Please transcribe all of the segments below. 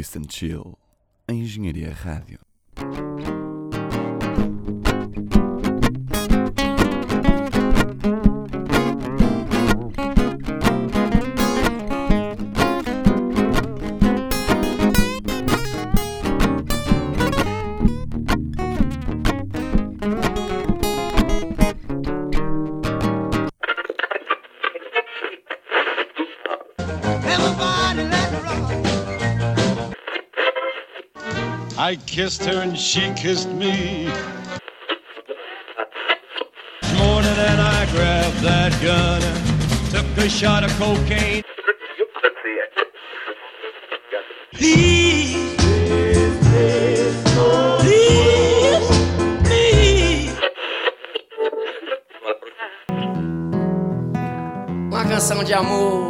Twist and Chill, a Engenharia Rádio. Kissed her and she kissed me. This morning and I grabbed that gun, and took a shot of cocaine. Please, please, please. Uma canção de amor.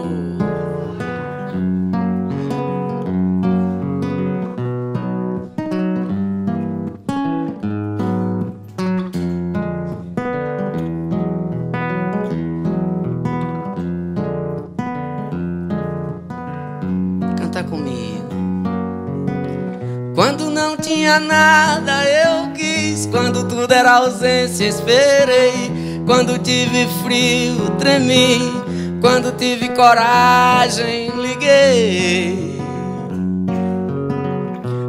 Era ausência, esperei. Quando tive frio, tremi. Quando tive coragem, liguei.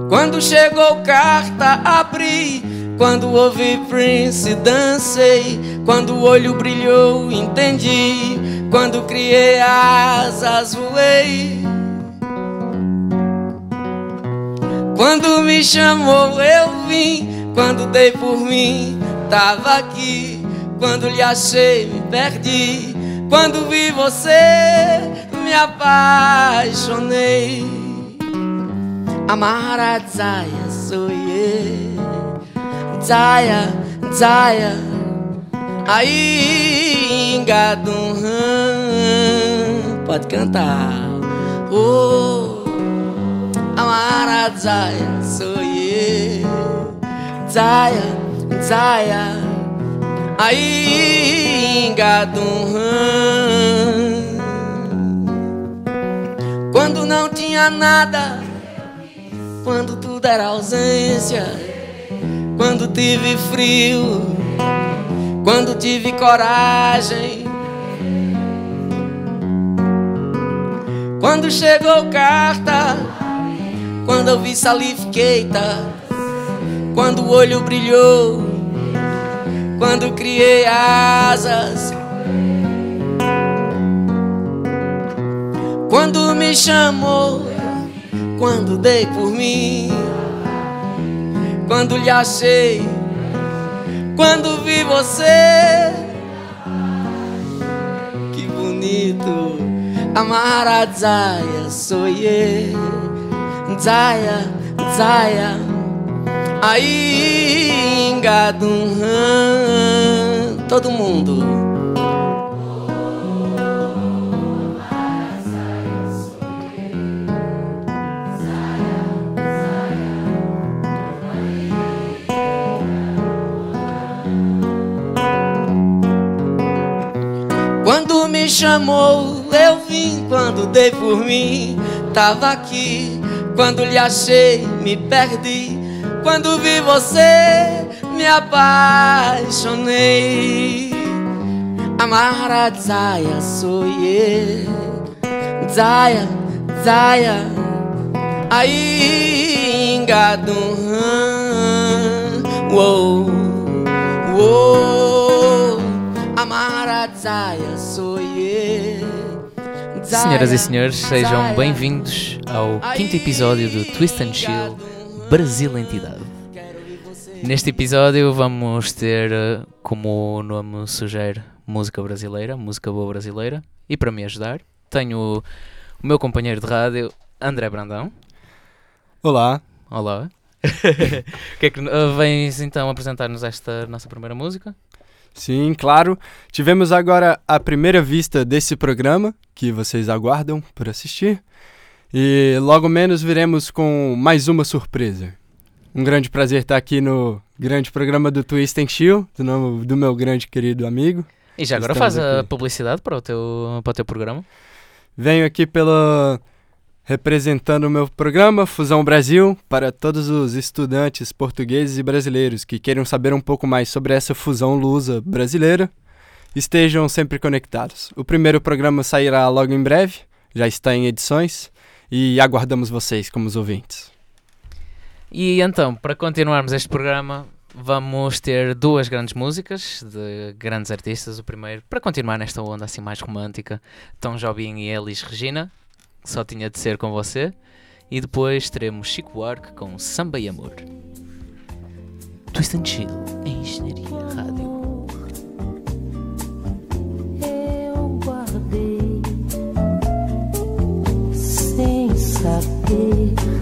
Quando chegou carta, abri. Quando ouvi Prince, dancei. Quando o olho brilhou, entendi. Quando criei asas, voei. Quando me chamou, eu vim. Quando dei por mim, tava aqui. Quando lhe achei, me perdi. Quando vi você, me apaixonei. Amara Zaya, sou eu. Zaya, Zaya. Aí, engadum, pode cantar. Oh. Amara Zaya, sou eu Zaya, Zaya. Aí, engadum Quando não tinha nada Quando tudo era ausência Quando tive frio Quando tive coragem. Quando chegou carta quando eu vi salifiqueita, quando o olho brilhou, quando criei asas, quando me chamou, quando dei por mim, quando lhe achei, quando vi você, que bonito, Amarazaia sou eu. Zaya, Zaya Aí, engadum Todo mundo Quando me chamou, eu vim. Quando dei por mim, tava aqui. Quando lhe achei, me perdi. Quando vi você, me apaixonei. Amara Zaya, sou eu. Zaya, Zaya. Aí, engadum. Uou, uou. Amara Zaya, sou eu. Senhoras e senhores, sejam bem-vindos ao quinto episódio do Twist and Chill Brasil Entidade. Neste episódio vamos ter, eh, como o nome sugere, música brasileira, música boa brasileira. E para me ajudar, tenho o meu companheiro de rádio, André Brandão. Olá, Olá. Que é que eh, vens então apresentar-nos esta nossa primeira música? sim, claro. Tivemos agora a primeira vista desse programa, que vocês aguardam por assistir. E logo menos viremos com mais uma surpresa. Um grande prazer estar aqui no grande programa do Twist and Chill, do, nome, do meu grande querido amigo. E já agora Estamos faz aqui. a publicidade para o, teu, para o teu programa. Venho aqui pela representando o meu programa Fusão Brasil para todos os estudantes portugueses e brasileiros que queiram saber um pouco mais sobre essa fusão lusa brasileira. Estejam sempre conectados. O primeiro programa sairá logo em breve, já está em edições e aguardamos vocês como os ouvintes. E então, para continuarmos este programa, vamos ter duas grandes músicas de grandes artistas. O primeiro, para continuar nesta onda assim mais romântica, Tom Jobim e Elis Regina, que só tinha de ser com você. E depois teremos Chico Buarque com Samba e Amor. Twist and Chill, em Engenharia Rádio. it.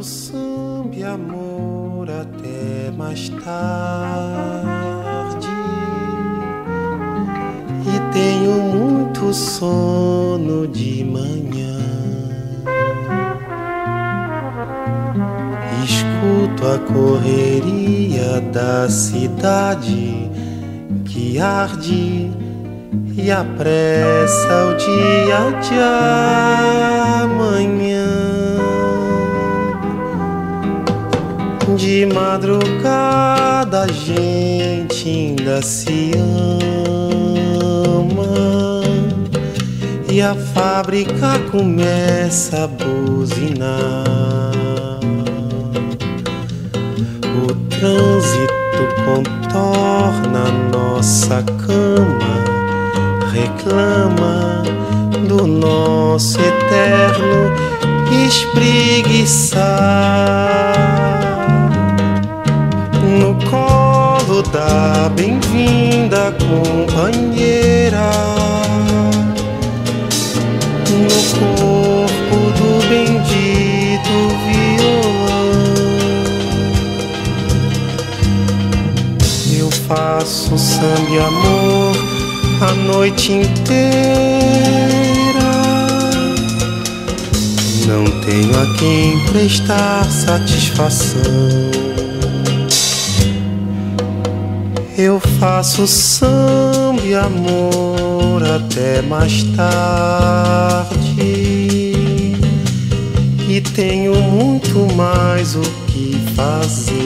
o samba e amor até mais tarde. E tenho muito sono de manhã. Escuto a correria da cidade que arde e apressa o dia de amanhã. de madrugada a gente ainda se ama e a fábrica começa a buzinar. O trânsito contorna nossa cama, reclama do nosso eterno espreguiçar. Da bem-vinda companheira, no corpo do bendito violão. Eu faço samba e amor a noite inteira. Não tenho a quem prestar satisfação. Eu faço samba e amor até mais tarde. E tenho muito mais o que fazer.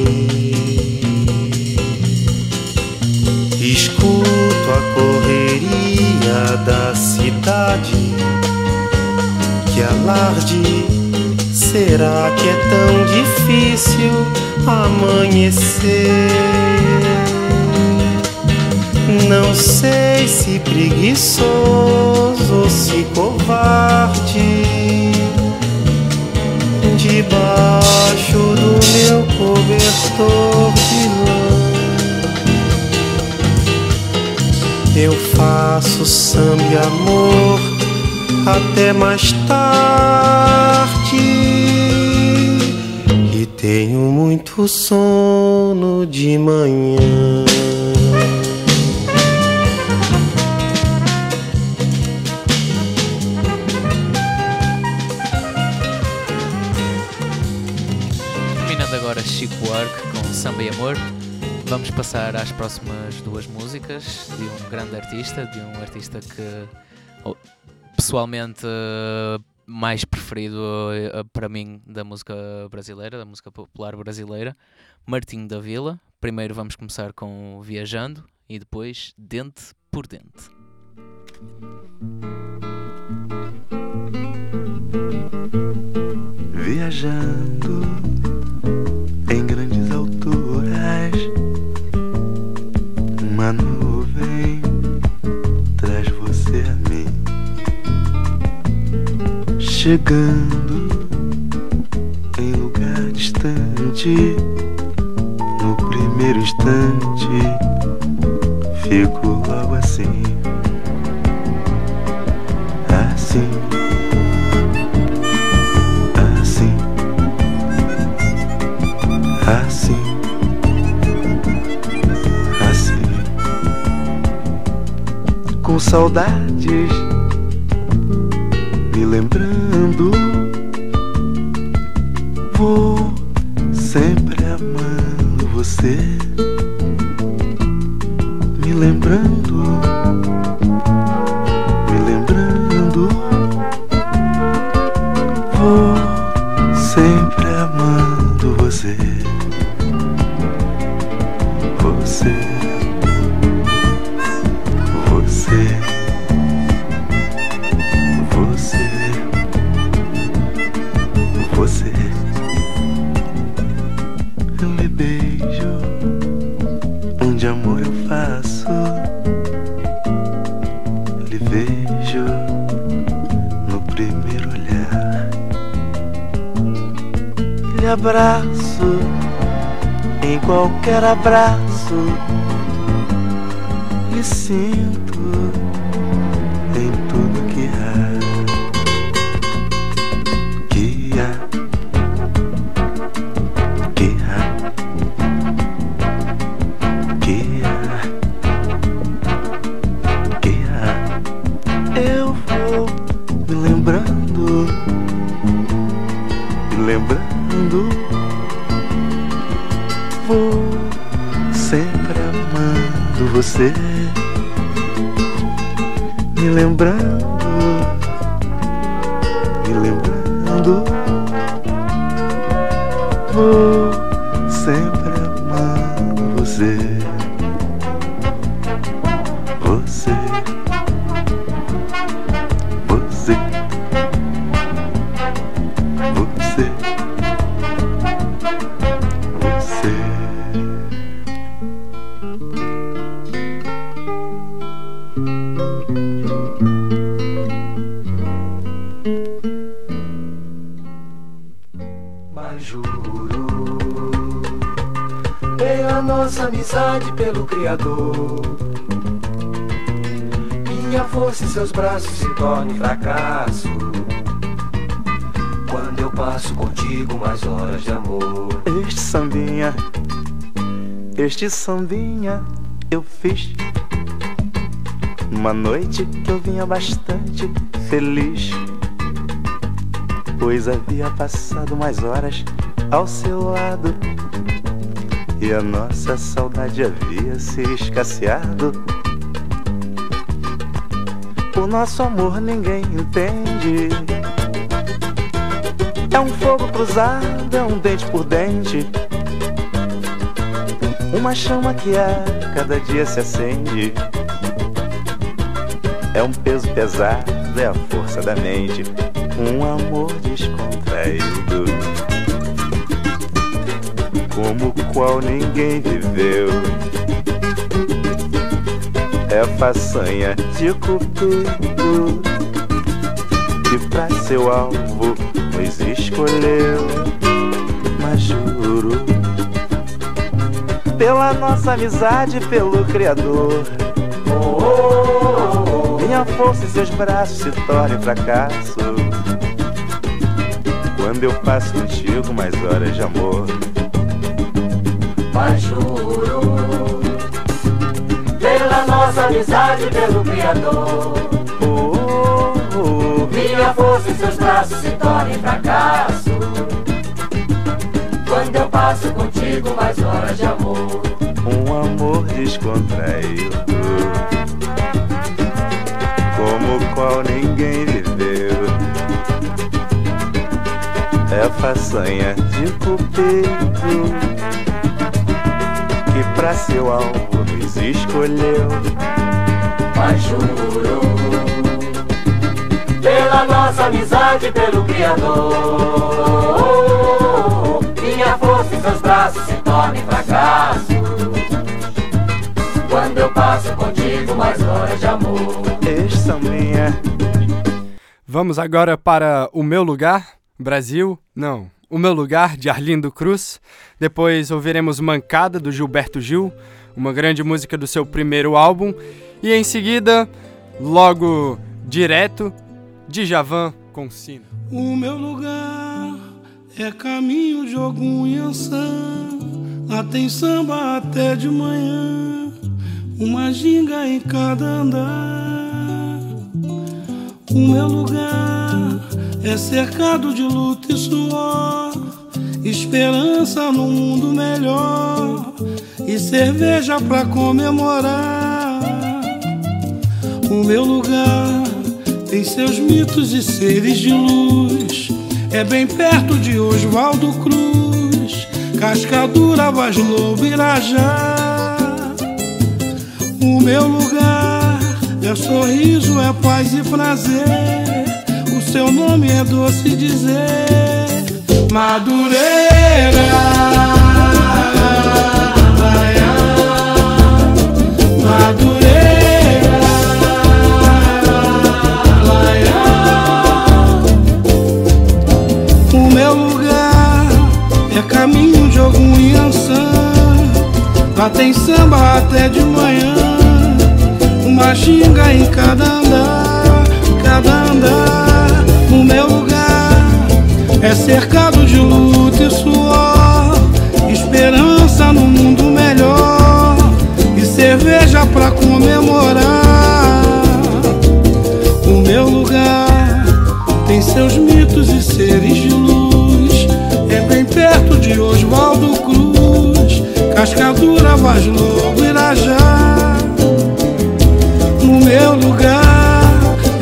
Escuto a correria da cidade. Que alarde será que é tão difícil amanhecer? Não sei se preguiçoso ou se covarde. Debaixo do meu cobertor de lã, eu faço samba e amor até mais tarde. E tenho muito sono de manhã. Com Samba e Amor, vamos passar às próximas duas músicas de um grande artista, de um artista que oh, pessoalmente eh, mais preferido eh, para mim da música brasileira, da música popular brasileira, Martinho da Vila. Primeiro vamos começar com Viajando e depois Dente por Dente. Viajando Chegando em lugar distante, no primeiro instante, fico logo assim. Assim. Assim, assim, assim, com saudades, me lembrando, me lembrando. Vou este sambinha eu fiz numa noite que eu vinha bastante feliz. Pois havia passado mais horas ao seu lado e a nossa saudade havia se escasseado. O nosso amor ninguém entende. É um fogo cruzado, é um dente por dente. Uma chama que a cada dia se acende. É um peso pesado, é a força da mente. Um amor descontraído. Como o qual ninguém viveu. É façanha de cupido que pra seu alvo nos escolheu. Pela nossa amizade, pelo Criador. Minha força e seus braços se tornem fracasso. Quando eu passo contigo mais horas de amor. Mas juro Pela nossa amizade pelo Criador Oh, oh, oh. Minha força em seus braços se tornem fracasso passo contigo mais horas de amor um amor descontraído, como o qual ninguém viveu. É façanha de cupido que pra seu alvo nos escolheu. Mas juro Pela nossa amizade pelo Criador Minha força seus braços se tornem fracasso Quando eu passo contigo mais horas de amor Este sambinha, Vamos agora para O Meu Lugar, Brasil. Não, O Meu Lugar, de Arlindo Cruz. Depois ouviremos Mancada, do Gilberto Gil, uma grande música do seu primeiro álbum. E em seguida, logo direto, Djavan com Sina. O meu lugar é caminho de algum Iansã. Lá tem samba até de manhã, uma ginga em cada andar. O meu lugar é cercado de luta e suor, esperança num mundo melhor e cerveja pra comemorar. O meu lugar tem seus mitos e seres de luz. É bem perto de Oswaldo Cruz, Cascadura, Vaz Lobo, Irajá. O meu lugar é sorriso, é paz e prazer. O seu nome é doce dizer. Madureira. Algum Iansã. Lá tem samba até de manhã. Uma xinga em cada andar, cada andar. O meu lugar é cercado de luta e suor. Esperança no mundo melhor. E cerveja pra comemorar. O meu lugar tem seus mitos e seres de luz. Cascadura, Vaz Lobo, Irajá. No meu lugar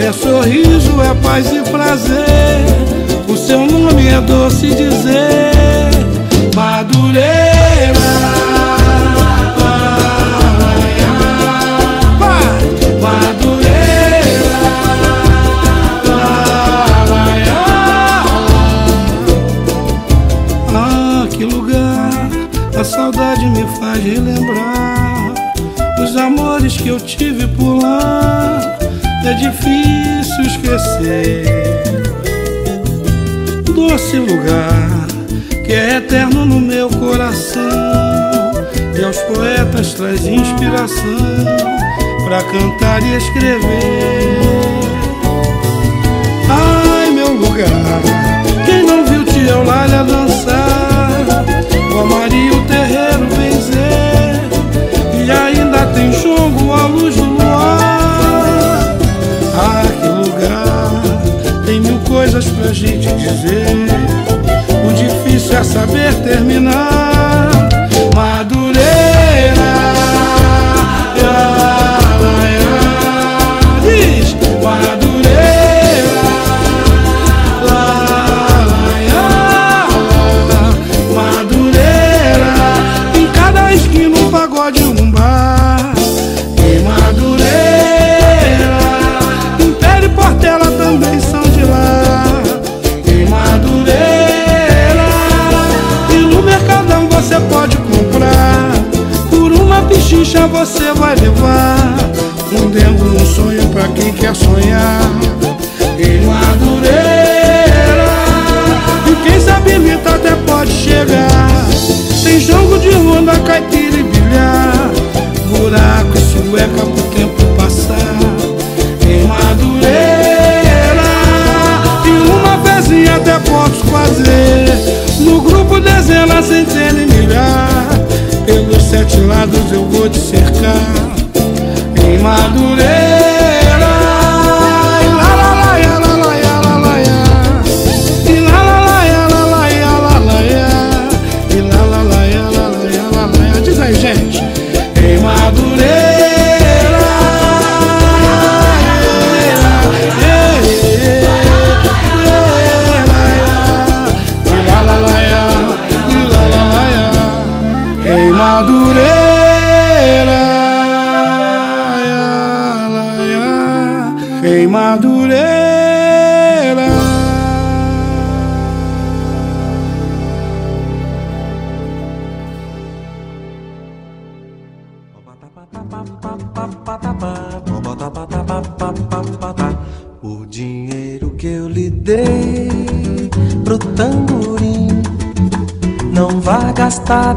é sorriso, é paz e prazer. O seu nome é doce dizer, Madureira. Faz relembrar os amores que eu tive por lá. É difícil esquecer. Doce lugar que é eterno no meu coração. Eu aos poetas traz inspiração pra cantar e escrever. Ai, meu lugar, quem não viu Tia Eulália dançar, o Amaria tem jongo à luz do luar. Ah, que lugar, tem mil coisas pra gente dizer. O difícil é saber terminar. Madureira, você vai levar. Um dengo, um sonho pra quem quer sonhar. Em Madureira, e quem sabe imita até pode chegar. Tem jogo de ronda, caipira e bilhar. Buraco e sueca pro tempo passar. Em Madureira, e uma pezinha até posso fazer. No grupo dezenas, centenas e milhar. Sete lados eu vou te cercar. Em Madureira,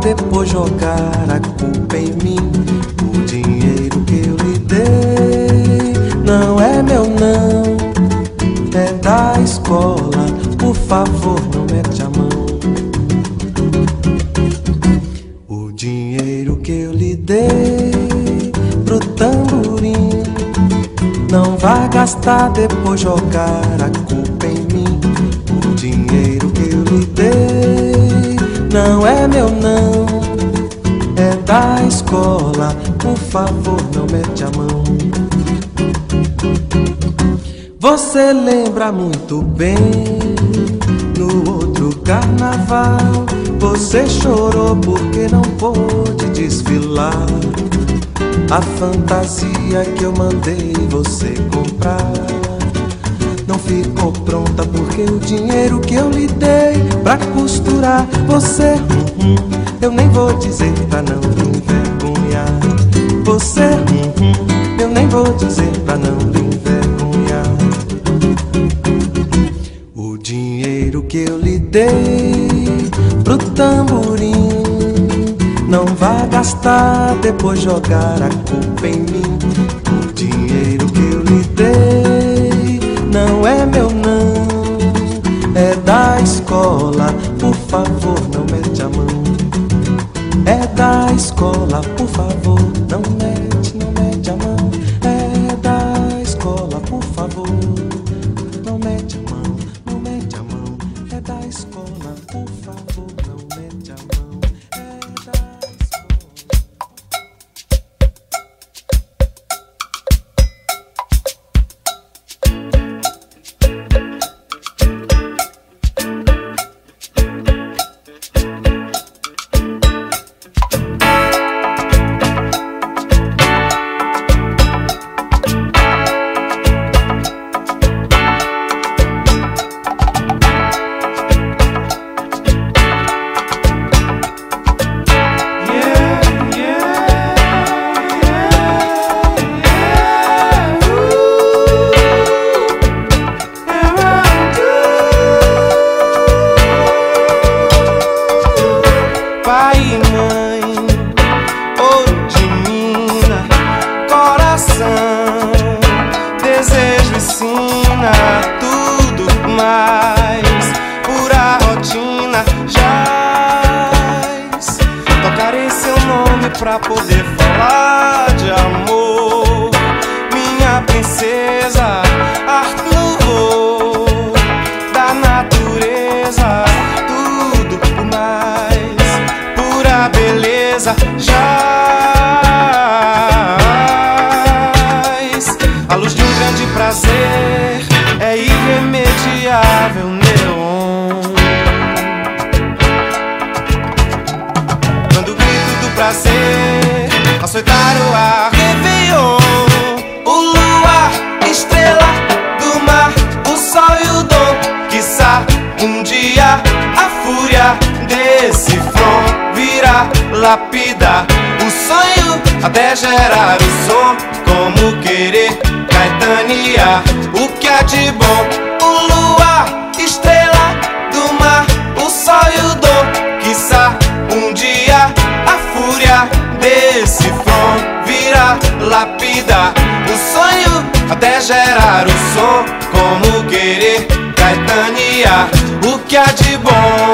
depois jogar a culpa em mim. O dinheiro que eu lhe dei não é meu não. É da escola, por favor não mete a mão. O dinheiro que eu lhe dei pro tamborim Não vá gastar depois jogar a culpa da escola, por favor não mete a mão. Você lembra muito bem No outro carnaval Você chorou porque não pôde desfilar. A fantasia que eu mandei você comprar Não ficou pronta porque o dinheiro que eu lhe dei Pra costurar você hum, hum, Eu nem vou dizer pra não envergonhar Você Eu nem vou dizer pra não lhe envergonhar. O dinheiro que eu lhe dei pro tamborim Não vá gastar, depois jogar a culpa em mim. O dinheiro que eu lhe dei não é meu não. É da escola, por favor escola, por favor não mete, até gerar o som. Como querer caetanear o que há de bom. O luar, estrela do mar, o sol e o dom. Quiçá um dia a fúria desse front virá lapidar o sonho até gerar o som. Como querer caetanear o que há de bom.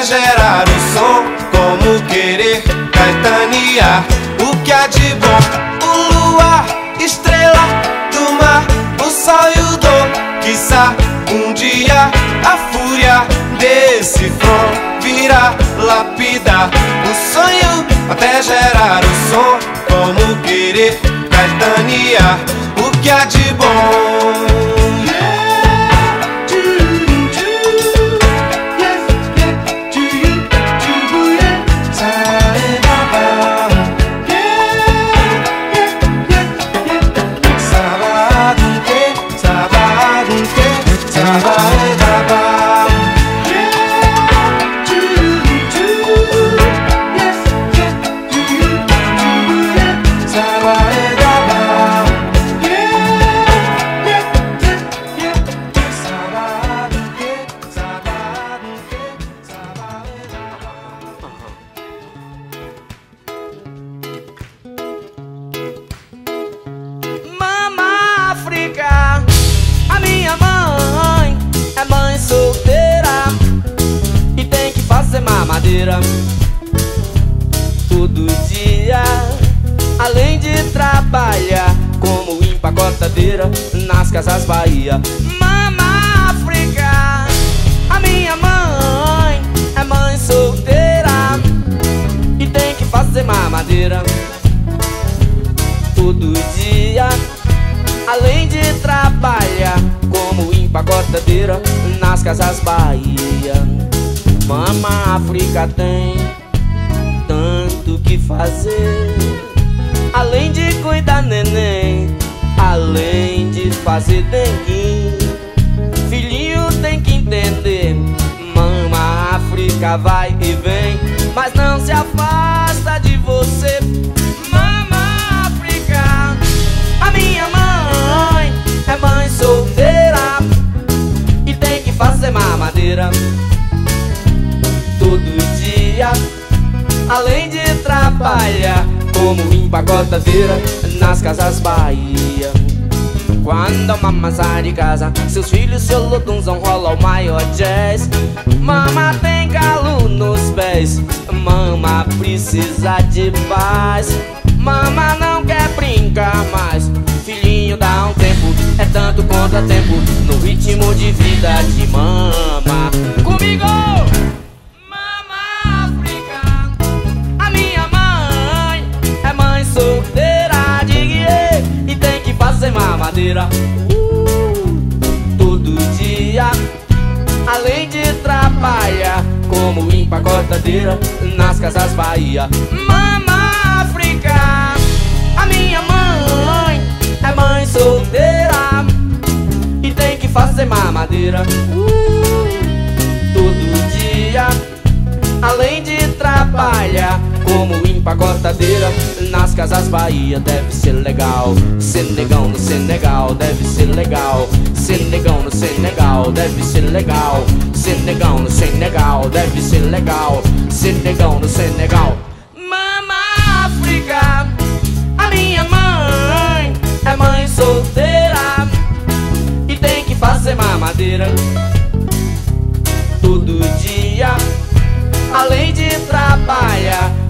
Até gerar o som. Como querer caetanear o que há de bom, o luar, estrela do mar, o sol e o dom, quiçá um dia a fúria desse front virá lapidar o sonho até gerar o som. Como querer caetanear o que há de bom. Casas Bahia, deve ser legal. Senegão no Senegal, deve ser legal. Senegão no Senegal, deve ser legal. Senegão no Senegal, deve ser legal. Senegão no Senegal. Mama África, a minha mãe é mãe solteira e tem que fazer mamadeira todo dia. Além de trabalhar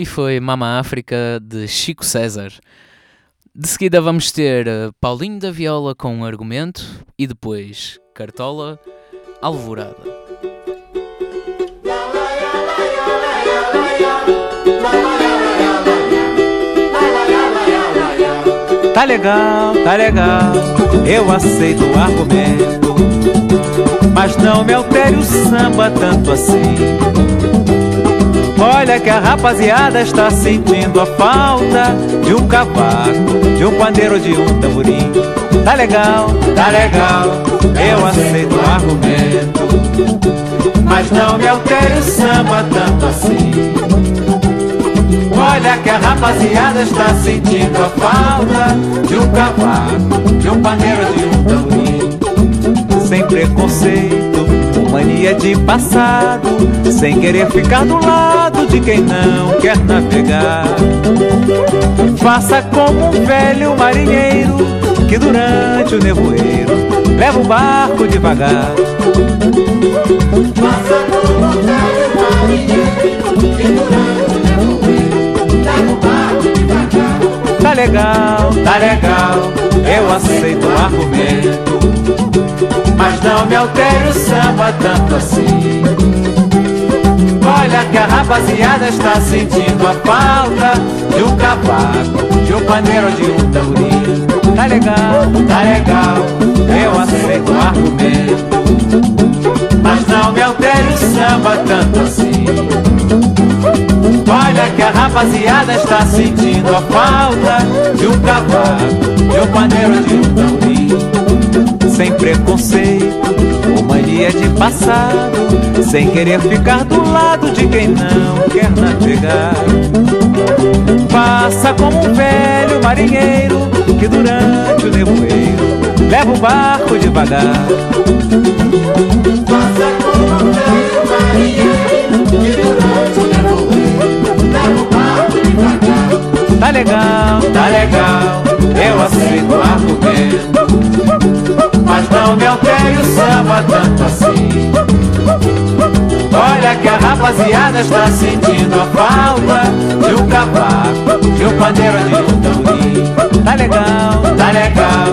E foi Mama África de Chico César. De seguida vamos ter eh, Paulinho da Viola com um argumento e depois Cartola Alvorada. Tá legal, tá legal, eu aceito o argumento. Mas não me altere o samba tanto assim. Olha que a rapaziada está sentindo a falta de um cavaco, de um pandeiro, de um tamborim. Tá legal, tá legal, eu aceito o argumento. Mas não me altere o samba tanto assim. Olha que a rapaziada está sentindo a falta de um cavaco, de um pandeiro, de um tamborim. Sem preconceito, mania de passado, sem querer ficar do lado de quem não quer navegar. Faça como um velho marinheiro que durante o nevoeiro leva o barco devagar. Faça como um velho marinheiro que durante o nevoeiro leva o barco devagar. Tá legal, tá legal, eu aceito o argumento. Mas não me altere o samba tanto assim. Olha que a rapaziada está sentindo a falta de um cavaco, de um pandeiro, de um tamborim. Tá legal, tá legal, eu aceito o argumento. Mas não me altere o samba tanto assim. Olha que a rapaziada está sentindo a falta de um cavaco, de um pandeiro, de um tamborim. Sem preconceito, ou mania de passado, sem querer ficar do lado de quem não quer navegar. Faça como um velho marinheiro que durante o nevoeiro leva o barco devagar. Faça como um velho marinheiro que durante o nevoeiro leva o barco devagar. Tá legal, tá legal, eu aceito o argumento. Não me altere o samba tanto assim. Olha que a rapaziada está sentindo a falta de um cavaco, de um pandeiro de um tamborim. Tá legal, tá legal,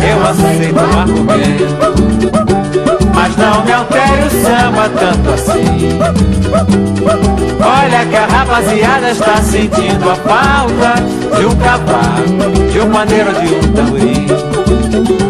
eu aceito o argumento. Mas não me altere o samba tanto assim. Olha que a rapaziada está sentindo a falta de um cavaco, de um pandeiro de um tamborim.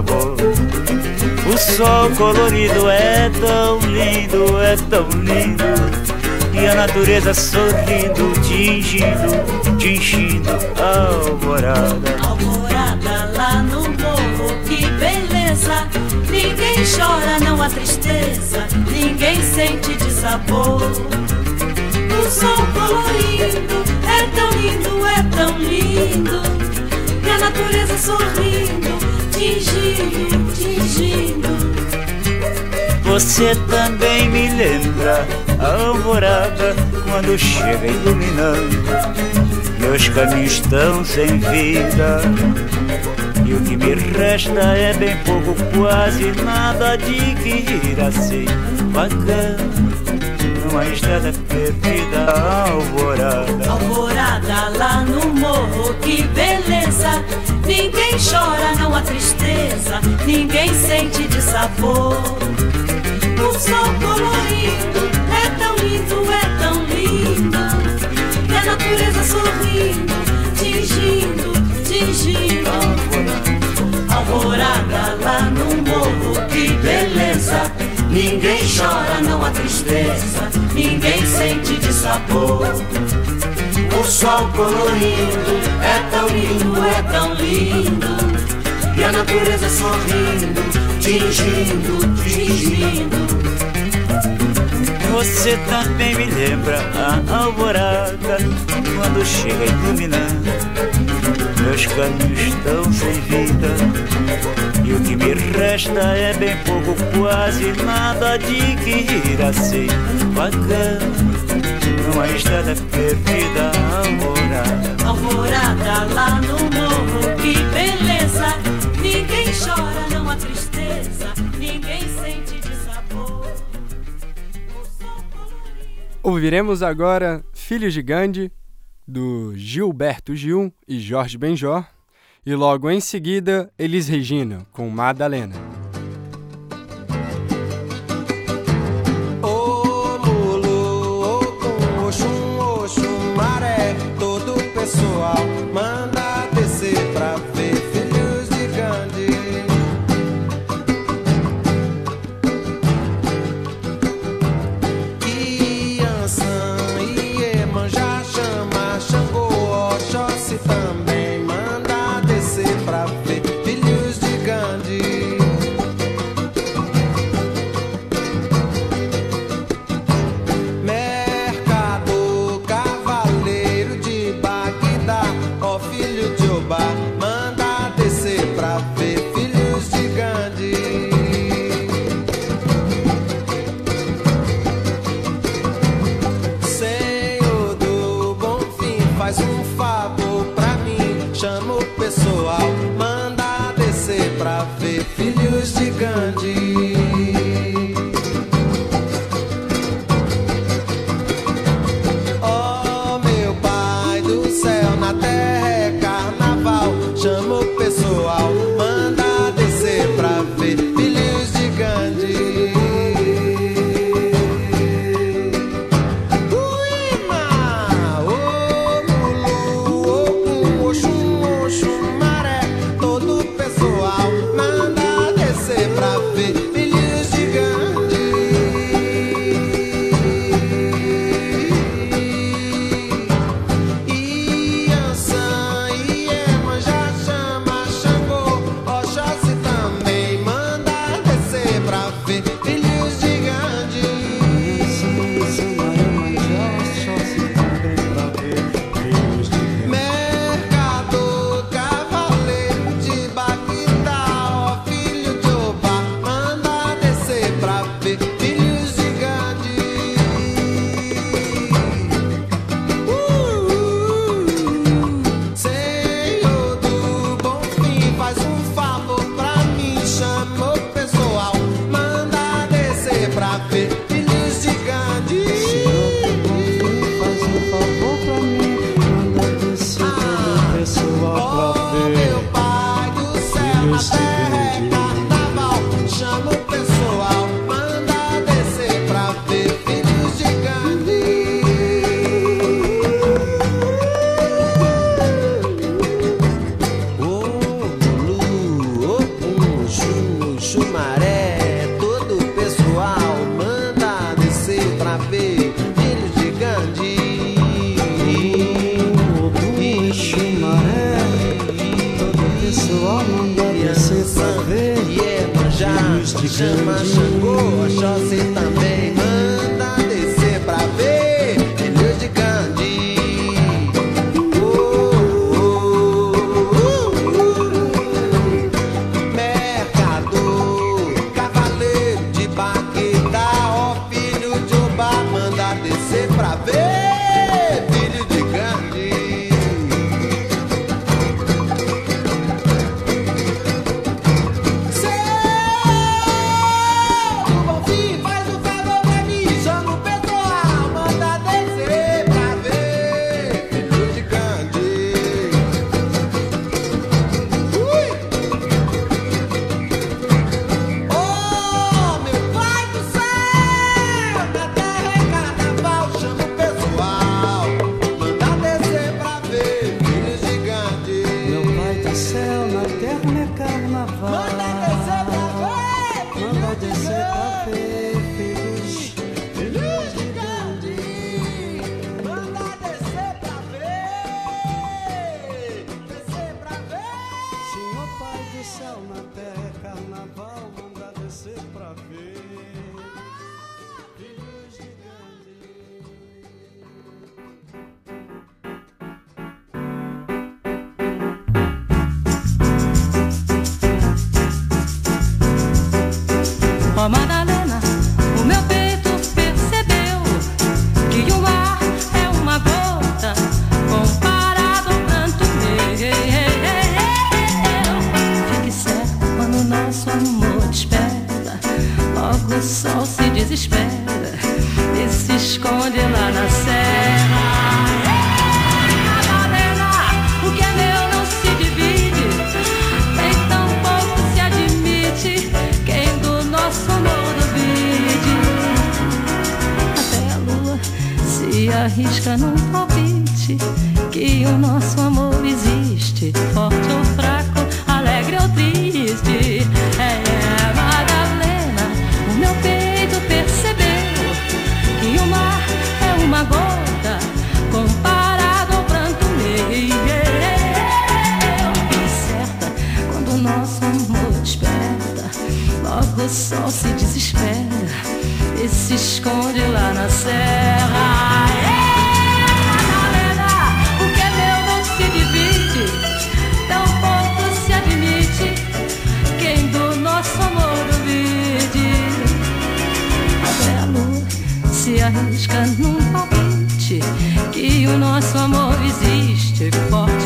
O sol colorido é tão lindo, é tão lindo. E a natureza sorrindo, tingindo, tingindo a alvorada. Alvorada lá no morro, que beleza. Ninguém chora, não há tristeza. Ninguém sente de sabor. O sol colorido é tão lindo, é tão lindo. E a natureza sorrindo, tingindo, tingindo. Você também me lembra a alvorada quando chega iluminando. Meus caminhos estão sem vida. E o que me resta é bem pouco, quase nada de que ir assim. Bacana, numa estrada perdida, alvorada. Alvorada lá no morro, que beleza. Ninguém chora, não há tristeza. Ninguém sente de sabor. O sol colorido é tão lindo, é tão lindo. E a natureza sorrindo, tingindo, tingindo. Alvorada lá no morro, que beleza. Ninguém chora, não há tristeza. Ninguém sente de sabor. O sol colorido é tão lindo, é tão lindo. E a natureza sorrindo, tingindo, tingindo. Você também me lembra a alvorada quando chega iluminando. Meus caminhos estão sem vida e o que me resta é bem pouco, quase nada de que ir assim. Bacana, numa estrada perdida, alvorada. Alvorada lá no morro, que beleza. Ninguém chora, não há tristeza. Ninguém sente de sabor. Ouviremos agora Filhos de Gandhi, do Gilberto Gil e Jorge Benjor, e logo em seguida Elis Regina, com Madalena. busca num palpite que o nosso amor existe forte.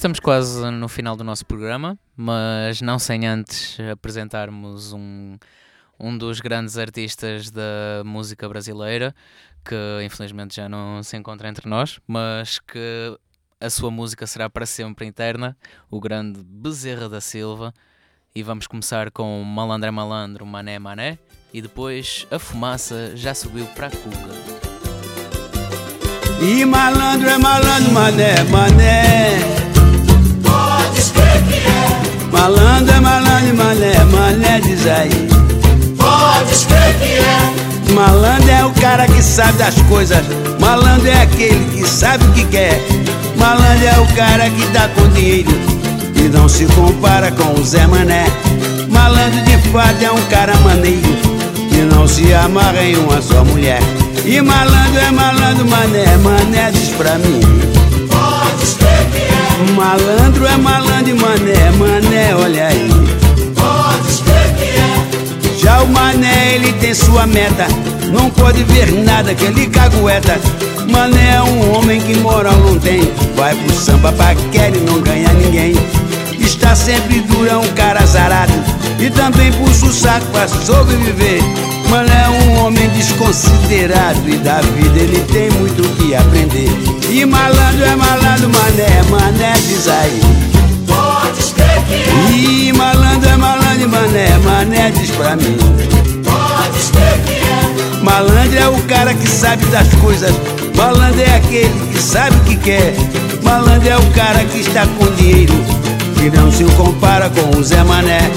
estamos quase no final do nosso programa, mas não sem antes apresentarmos um, um dos grandes artistas da música brasileira, que infelizmente já não se encontra entre nós, mas que a sua música será para sempre interna, o grande Bezerra da Silva. E vamos começar com Malandra Malandro, Mané Mané, e depois a fumaça já subiu para a cuca. E malandro é malandro, mané, mané. Malandro é malandro, mané, mané diz aí. Pode escrever que é. Malandro é o cara que sabe das coisas. Malandro é aquele que sabe o que quer. Malandro é o cara que dá com dinheiro e não se compara com o Zé Mané. Malandro de fato é um cara maneiro que não se amarra em uma só mulher. E malandro é malandro, mané, mané diz pra mim. Pode escrever que é. Malandro é malandro e mané, mané, olha aí. Pode crer que é. Já o mané, ele tem sua meta. Não pode ver nada que ele cagueta. Mané é um homem que moral não tem. Vai pro samba paquera e não ganha ninguém. Está sempre duro, é um cara azarado. E também puxa o saco pra sobreviver. Mané é um homem desconsiderado. E da vida ele tem muito o que aprender. E malandro é malandro, mané, mané diz aí. Pode crer que é. E malandro é malandro, mané, mané diz pra mim. Pode crer que é. Malandro é o cara que sabe das coisas. Malandro é aquele que sabe o que quer. Malandro é o cara que está com dinheiro, que não se compara com o Zé Mané.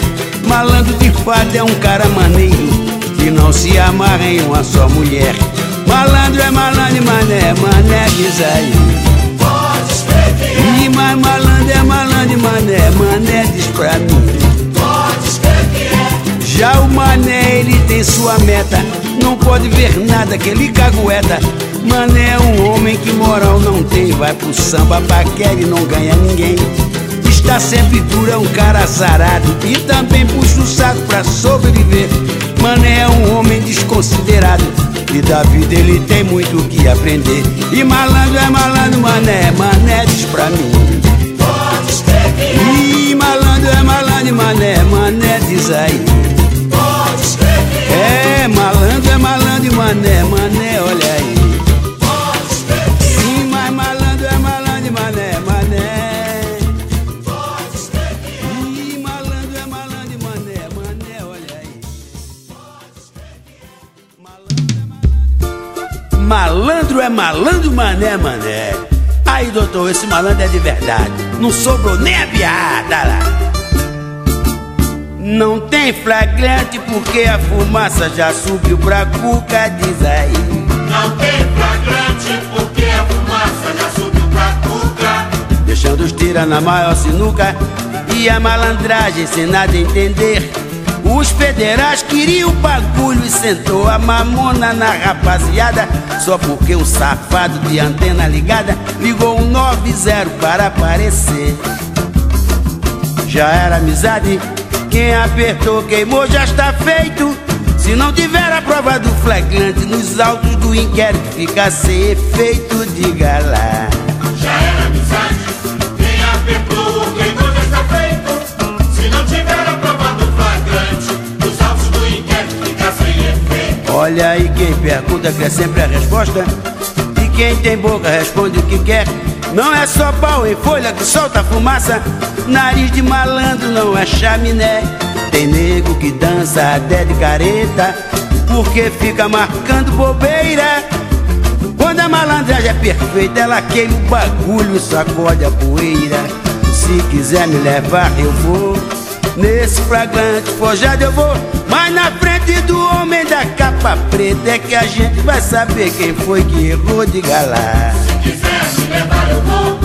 Malandro de fato é um cara maneiro, que não se amarra em uma só mulher. Malandro é malandro, mané, mané diz aí. Pode é. E mais malandro é malandro, mané, mané diz pra mim. Pode é. Já o mané, ele tem sua meta. Não pode ver nada que ele cagueta. Mané é um homem que moral não tem. Vai pro samba, paquera e não ganha ninguém. Está sempre duro, é um cara azarado. E também puxa o saco pra sobreviver. Mané é um homem desconsiderado. E da vida ele tem muito o que aprender. E malandro é malandro, mané, mané diz pra mim. Pode. E malandro é malandro, mané, mané diz aí. Pode é. Malandro é malandro mané, mané, olha aí. Malandro é malandro, mané, mané. Aí, doutor, esse malandro é de verdade. Não sobrou nem a piada lá. Não tem flagrante porque a fumaça já subiu pra cuca, diz aí. Não tem flagrante porque a fumaça já subiu pra cuca. Deixando os tira na maior sinuca e a malandragem sem nada entender. Os federais queriam o bagulho e sentou a mamona na rapaziada. Só porque um safado de antena ligada ligou um 90 para aparecer. Já era amizade, quem apertou queimou, já está feito. Se não tiver a prova do flagrante nos autos do inquérito, fica sem efeito, diga lá. Já era amizade. Aí quem pergunta quer sempre a resposta. E quem tem boca responde o que quer. Não é só pau em folha que solta fumaça. Nariz de malandro não é chaminé. Tem nego que dança até de careta. Porque fica marcando bobeira. Quando a malandragem é perfeita, ela queima o bagulho, sacode a poeira. Se quiser me levar, eu vou. Nesse flagrante forjado eu vou. Mas na frente do homem da capa preta é que a gente vai saber quem foi que errou de galá. Se quiser me levar, eu vou.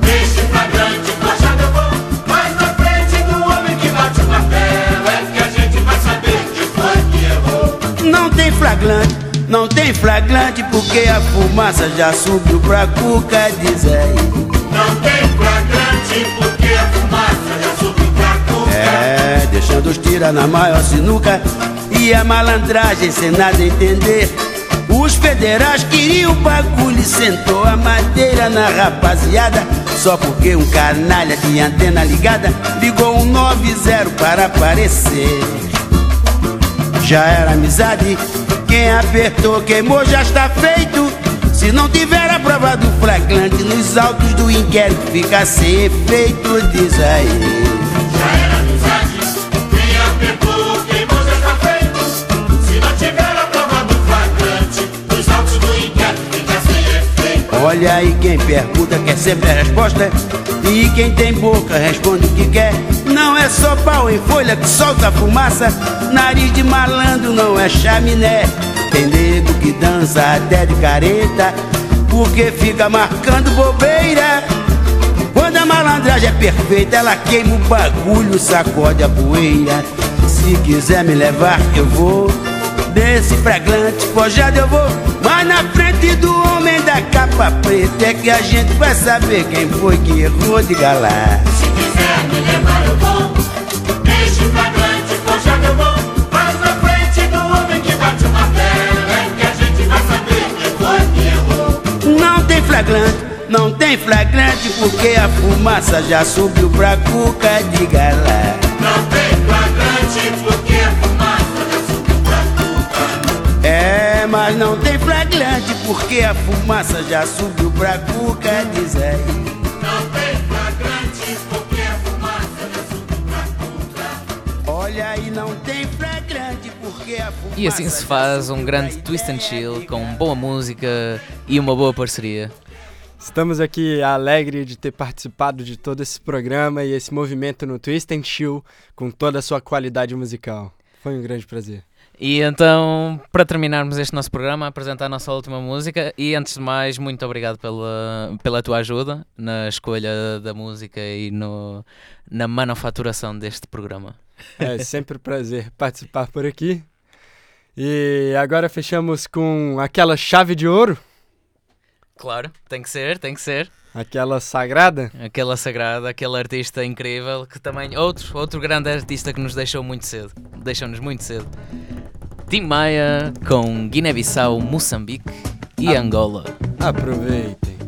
Neste flagrante forjado eu vou. Mas na frente do homem que bate o martelo é que a gente vai saber quem foi que errou. Não tem flagrante, não tem flagrante porque a fumaça já subiu pra cuca, diz aí. Não tem flagrante porque a fumaça já subiu pra cuca. É, deixando os tira na maior sinuca e a malandragem sem nada entender. Os federais queriam bagulho e sentou a madeira na rapaziada. Só porque um canalha de antena ligada ligou um 90 para aparecer. Já era amizade, quem apertou queimou já está feito. Se não tiver a prova do flagrante nos autos do inquérito, fica sem efeito, diz aí. Olha aí quem pergunta quer sempre a resposta. E quem tem boca responde o que quer. Não é só pau em folha que solta fumaça. Nariz de malandro não é chaminé. Tem nego que dança até de careta Porque fica marcando bobeira. Quando a malandragem é perfeita Ela queima o bagulho, sacode a poeira. Se quiser me levar eu vou. Desse flagrante forjado eu vou Mas na frente do homem da capa preta. É que a gente vai saber quem foi que errou de galar Se quiser me levar eu vou. Neste flagrante forjado eu vou. Mas na frente do homem que bate o martelo É que a gente vai saber quem foi que errou. Não tem flagrante, não tem flagrante Porque a fumaça já subiu pra cuca de galar Não tem flagrante porque a fumaça já subiu pra cuca. É, mas não tem flagrante Porque a fumaça já subiu pra cuca de Zé Não tem flagrante porque a fumaça já subiu pra cuca Olha aí, não tem flagrante Porque a fumaça E assim se faz um grande twist and chill com boa música e uma boa parceria. Estamos aqui alegre de ter participado de todo esse programa e esse movimento no Twist and Chill com toda a sua qualidade musical. Foi um grande prazer. E então, para terminarmos este nosso programa, apresentar a nossa última música. E antes de mais, muito obrigado pela, pela tua ajuda na escolha da música e no, na manufaturação deste programa. É sempre um prazer participar por aqui. E agora fechamos com aquela chave de ouro, Claro, tem que ser, tem que ser. aquela sagrada. Aquela sagrada, aquele artista incrível que também. Outro, outro grande artista que nos deixou muito cedo. Deixou-nos muito cedo. Tim Maia com Guiné-Bissau, Moçambique e Angola. Aproveitem.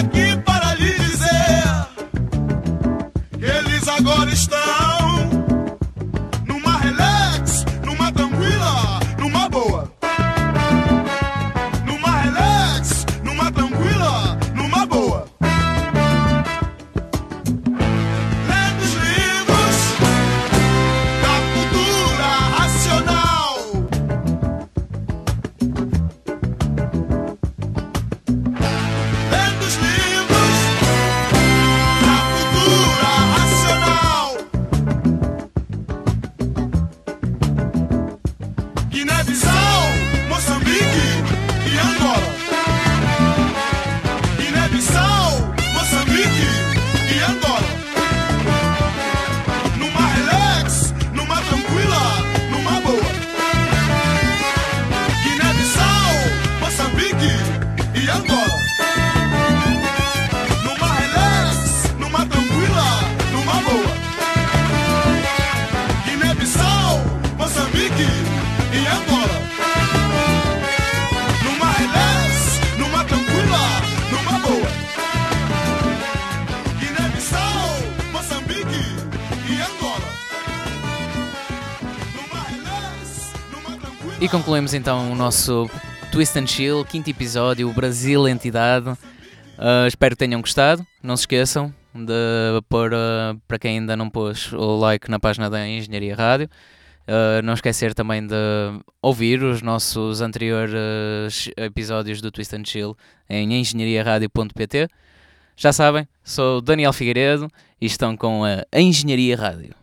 aqui para lhe dizer que eles agora estão. Concluímos então o nosso Twist and Chill, quinto episódio, o Brasil Entidade. Uh, espero que tenham gostado. Não se esqueçam de pôr, uh, para quem ainda não pôs, o like na página da Engenharia Rádio. Uh, não esquecer também de ouvir os nossos anteriores episódios do Twist and Chill em engenhariaradio.pt. Já sabem, sou Daniel Figueiredo e estão com a Engenharia Rádio.